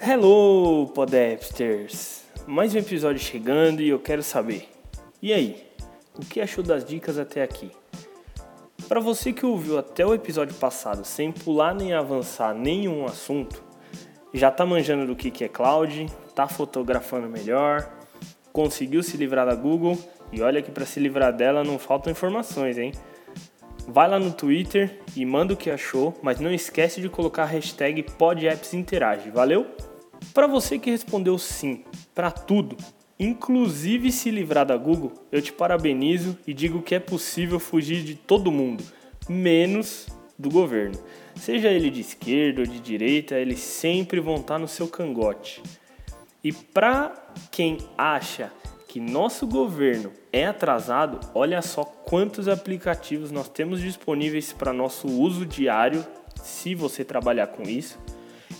Hello, Podapsters! Mais um episódio chegando e eu quero saber. E aí, o que achou das dicas até aqui? Para você que ouviu até o episódio passado sem pular nem avançar nenhum assunto, já tá manjando do que é cloud, tá fotografando melhor, conseguiu se livrar da Google e olha que para se livrar dela não faltam informações, hein? Vai lá no Twitter e manda o que achou, mas não esquece de colocar a hashtag PodAppsInterage, valeu? Para você que respondeu sim para tudo, inclusive se livrar da Google, eu te parabenizo e digo que é possível fugir de todo mundo, menos do governo. Seja ele de esquerda ou de direita, eles sempre vão estar no seu cangote. E para quem acha que nosso governo é atrasado, olha só quantos aplicativos nós temos disponíveis para nosso uso diário, se você trabalhar com isso,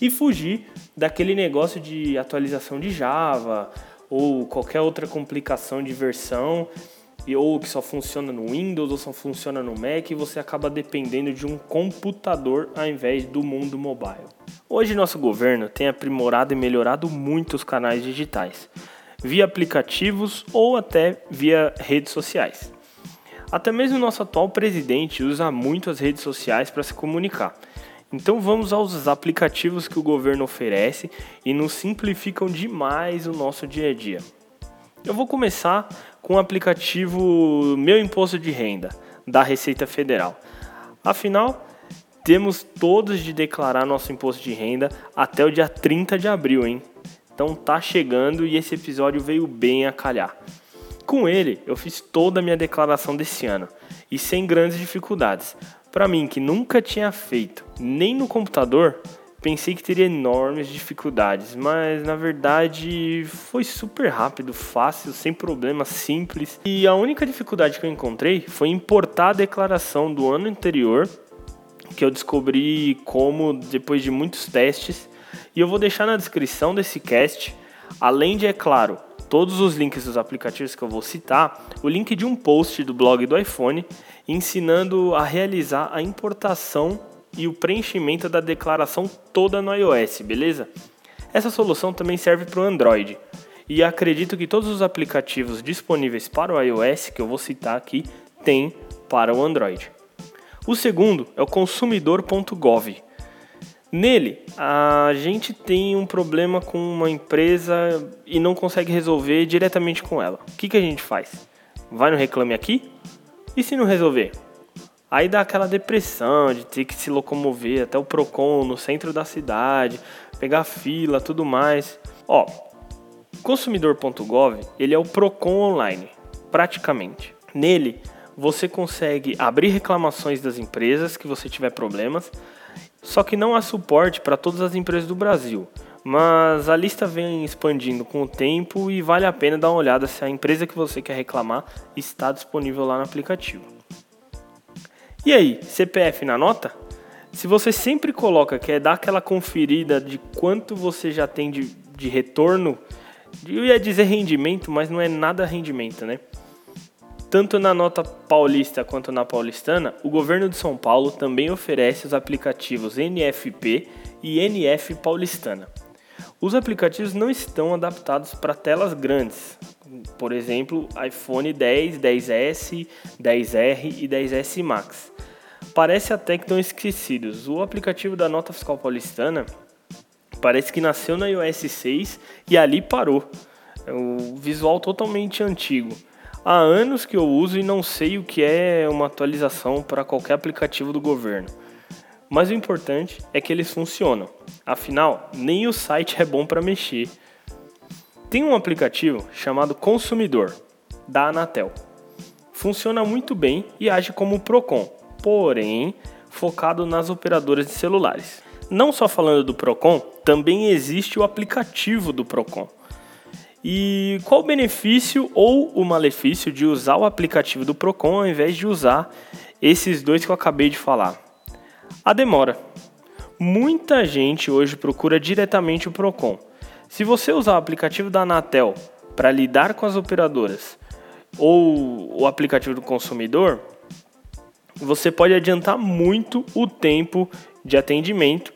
e fugir daquele negócio de atualização de Java ou qualquer outra complicação de versão ou que só funciona no Windows ou só funciona no Mac e você acaba dependendo de um computador ao invés do mundo mobile. Hoje nosso governo tem aprimorado e melhorado muito os canais digitais, via aplicativos ou até via redes sociais. Até mesmo nosso atual presidente usa muito as redes sociais para se comunicar. Então vamos aos aplicativos que o governo oferece e nos simplificam demais o nosso dia a dia. Eu vou começar com o aplicativo Meu Imposto de Renda, da Receita Federal. Afinal, temos todos de declarar nosso imposto de renda até o dia 30 de abril, hein? Então tá chegando e esse episódio veio bem a calhar. Com ele, eu fiz toda a minha declaração desse ano e sem grandes dificuldades. Para mim, que nunca tinha feito nem no computador, Pensei que teria enormes dificuldades, mas na verdade foi super rápido, fácil, sem problema, simples. E a única dificuldade que eu encontrei foi importar a declaração do ano anterior, que eu descobri como depois de muitos testes. E eu vou deixar na descrição desse cast, além de, é claro, todos os links dos aplicativos que eu vou citar, o link de um post do blog do iPhone ensinando a realizar a importação e o preenchimento da declaração toda no iOS, beleza? Essa solução também serve para o Android. E acredito que todos os aplicativos disponíveis para o iOS, que eu vou citar aqui, têm para o Android. O segundo é o consumidor.gov. Nele, a gente tem um problema com uma empresa e não consegue resolver diretamente com ela. O que, que a gente faz? Vai no Reclame Aqui? E se não resolver? Aí dá aquela depressão de ter que se locomover até o Procon no centro da cidade, pegar fila, tudo mais. Ó, consumidor.gov, ele é o Procon online, praticamente. Nele, você consegue abrir reclamações das empresas que você tiver problemas, só que não há suporte para todas as empresas do Brasil. Mas a lista vem expandindo com o tempo e vale a pena dar uma olhada se a empresa que você quer reclamar está disponível lá no aplicativo. E aí, CPF na nota? Se você sempre coloca que é dar aquela conferida de quanto você já tem de, de retorno, eu ia dizer rendimento, mas não é nada rendimento, né? Tanto na nota paulista quanto na paulistana, o governo de São Paulo também oferece os aplicativos NFP e NF Paulistana. Os aplicativos não estão adaptados para telas grandes, por exemplo, iPhone 10, 10S, 10R e 10S Max. Parece até que estão esquecidos. O aplicativo da Nota Fiscal Paulistana parece que nasceu na iOS 6 e ali parou. É o visual totalmente antigo. Há anos que eu uso e não sei o que é uma atualização para qualquer aplicativo do governo. Mas o importante é que eles funcionam. Afinal, nem o site é bom para mexer. Tem um aplicativo chamado Consumidor, da Anatel. Funciona muito bem e age como o Procon, porém focado nas operadoras de celulares. Não só falando do Procon, também existe o aplicativo do Procon. E qual o benefício ou o malefício de usar o aplicativo do Procon ao invés de usar esses dois que eu acabei de falar? A demora. Muita gente hoje procura diretamente o Procon, se você usar o aplicativo da Anatel para lidar com as operadoras ou o aplicativo do consumidor, você pode adiantar muito o tempo de atendimento,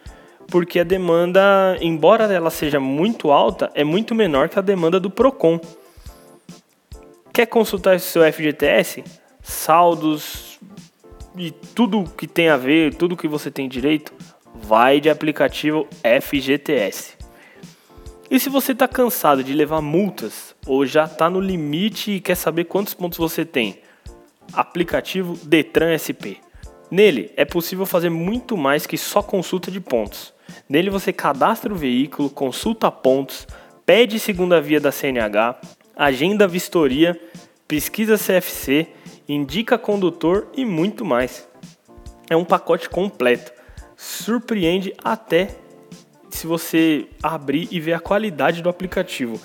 porque a demanda, embora ela seja muito alta, é muito menor que a demanda do Procon. Quer consultar seu FGTS? Saldos e tudo que tem a ver, tudo que você tem direito, vai de aplicativo FGTS. E se você está cansado de levar multas ou já está no limite e quer saber quantos pontos você tem, aplicativo Detran SP. Nele é possível fazer muito mais que só consulta de pontos. Nele você cadastra o veículo, consulta pontos, pede segunda via da CNH, agenda vistoria, pesquisa CFC, indica condutor e muito mais. É um pacote completo. Surpreende até se você abrir e ver a qualidade do aplicativo.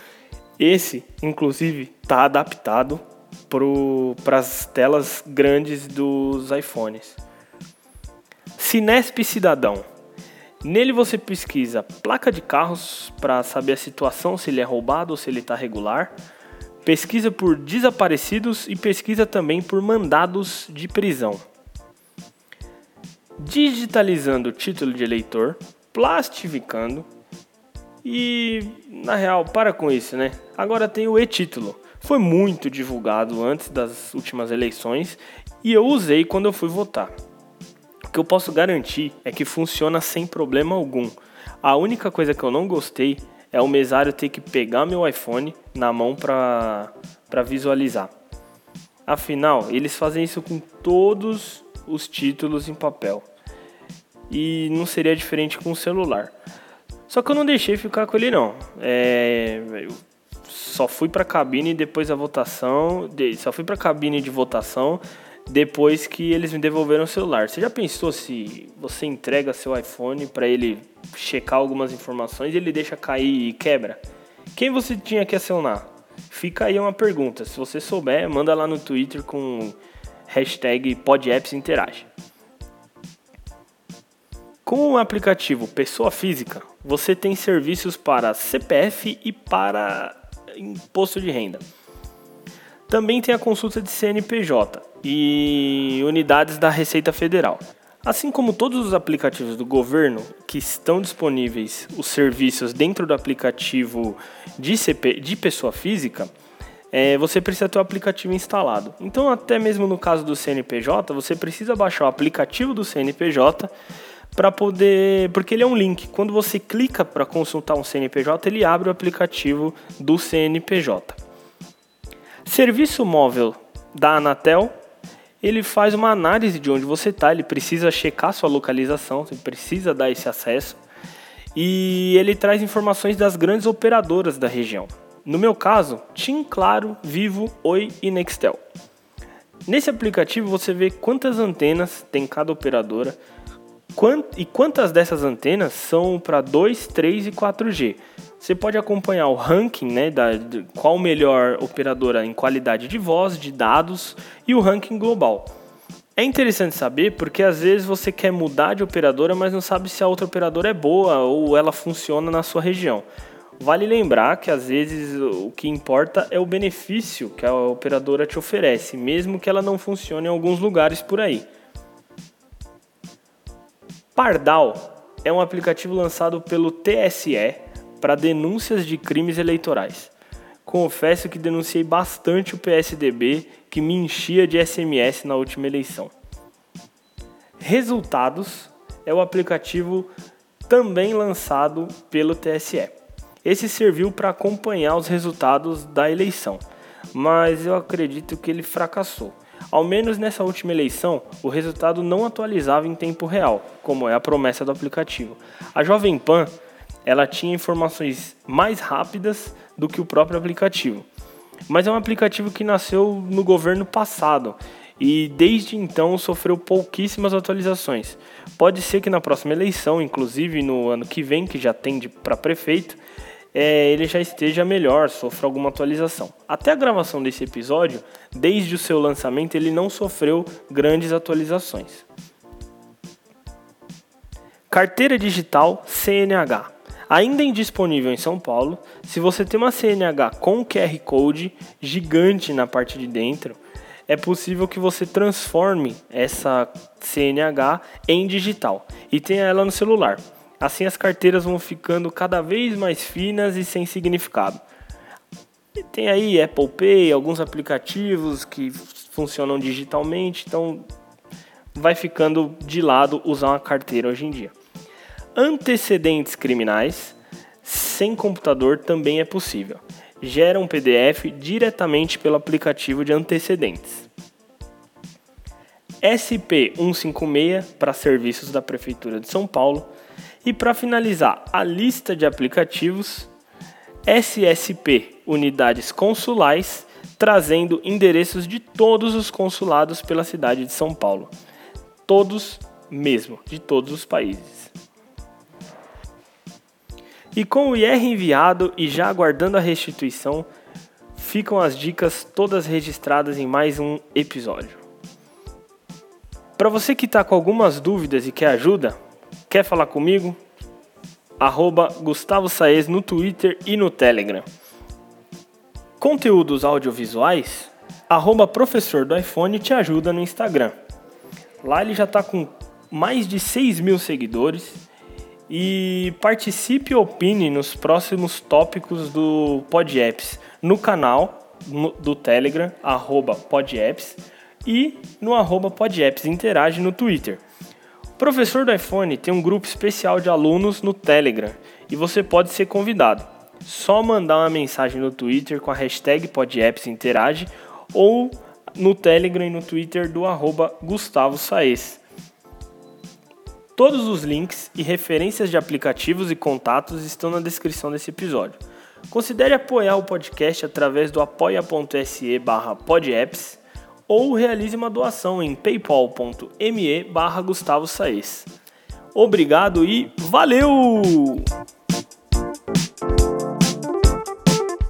Esse, inclusive, está adaptado para as telas grandes dos iPhones. Cinesp Cidadão. Nele você pesquisa placa de carros para saber a situação, se ele é roubado ou se ele está regular. Pesquisa por desaparecidos e pesquisa também por mandados de prisão. Digitalizando o título de eleitor, plastificando e, na real, para com isso, né? Agora tem o e-título foi muito divulgado antes das últimas eleições e eu usei quando eu fui votar. Que eu posso garantir é que funciona sem problema algum. A única coisa que eu não gostei é o mesário ter que pegar meu iPhone na mão para visualizar. Afinal, eles fazem isso com todos os títulos em papel. E não seria diferente com o celular. Só que eu não deixei ficar com ele não. É, só fui para cabine depois da votação, só fui para a cabine de votação depois que eles me devolveram o celular. Você já pensou se você entrega seu iPhone para ele checar algumas informações e ele deixa cair e quebra? Quem você tinha que acionar? Fica aí uma pergunta. Se você souber, manda lá no Twitter com hashtag PodAppsInterage. Com o aplicativo Pessoa Física, você tem serviços para CPF e para imposto de renda. Também tem a consulta de CNPJ e unidades da Receita Federal. Assim como todos os aplicativos do governo que estão disponíveis, os serviços dentro do aplicativo de, CP, de pessoa física, é, você precisa ter o aplicativo instalado. Então, até mesmo no caso do CNPJ, você precisa baixar o aplicativo do CNPJ para poder, porque ele é um link. Quando você clica para consultar um CNPJ, ele abre o aplicativo do CNPJ. Serviço móvel da Anatel, ele faz uma análise de onde você está, ele precisa checar sua localização, você precisa dar esse acesso e ele traz informações das grandes operadoras da região. No meu caso, TIM, Claro, Vivo, Oi e Nextel. Nesse aplicativo você vê quantas antenas tem cada operadora, e quantas dessas antenas são para 2, 3 e 4G? Você pode acompanhar o ranking, né, da de qual melhor operadora em qualidade de voz, de dados e o ranking global. É interessante saber porque às vezes você quer mudar de operadora, mas não sabe se a outra operadora é boa ou ela funciona na sua região. Vale lembrar que às vezes o que importa é o benefício que a operadora te oferece, mesmo que ela não funcione em alguns lugares por aí. Pardal é um aplicativo lançado pelo TSE para denúncias de crimes eleitorais. Confesso que denunciei bastante o PSDB que me enchia de SMS na última eleição. Resultados é o aplicativo também lançado pelo TSE. Esse serviu para acompanhar os resultados da eleição, mas eu acredito que ele fracassou. Ao menos nessa última eleição, o resultado não atualizava em tempo real, como é a promessa do aplicativo. A Jovem Pan ela tinha informações mais rápidas do que o próprio aplicativo. Mas é um aplicativo que nasceu no governo passado e desde então sofreu pouquíssimas atualizações. Pode ser que na próxima eleição, inclusive no ano que vem, que já tende para prefeito, é, ele já esteja melhor, sofra alguma atualização. Até a gravação desse episódio, desde o seu lançamento, ele não sofreu grandes atualizações. Carteira digital CNH. Ainda indisponível em São Paulo, se você tem uma CNH com QR Code gigante na parte de dentro, é possível que você transforme essa CNH em digital e tenha ela no celular. Assim as carteiras vão ficando cada vez mais finas e sem significado. Tem aí Apple Pay, alguns aplicativos que funcionam digitalmente, então vai ficando de lado usar uma carteira hoje em dia. Antecedentes criminais sem computador também é possível gera um PDF diretamente pelo aplicativo de antecedentes. SP156 para serviços da Prefeitura de São Paulo. E para finalizar a lista de aplicativos, SSP Unidades Consulais, trazendo endereços de todos os consulados pela cidade de São Paulo. Todos mesmo, de todos os países. E com o IR enviado e já aguardando a restituição, ficam as dicas todas registradas em mais um episódio. Para você que está com algumas dúvidas e quer ajuda, quer falar comigo? Arroba Gustavo Saez no Twitter e no Telegram. Conteúdos audiovisuais? Arroba Professor do iPhone te ajuda no Instagram. Lá ele já está com mais de 6 mil seguidores e participe e opine nos próximos tópicos do PodApps no canal do Telegram, arroba PodApps, e no arroba PodApps Interage no Twitter. O professor do iPhone tem um grupo especial de alunos no Telegram e você pode ser convidado. Só mandar uma mensagem no Twitter com a hashtag PodApps Interage ou no Telegram e no Twitter do arroba Gustavo Saez. Todos os links e referências de aplicativos e contatos estão na descrição desse episódio. Considere apoiar o podcast através do apoia.se barra podapps ou realize uma doação em paypal.me barra Gustavo Saez. Obrigado e valeu!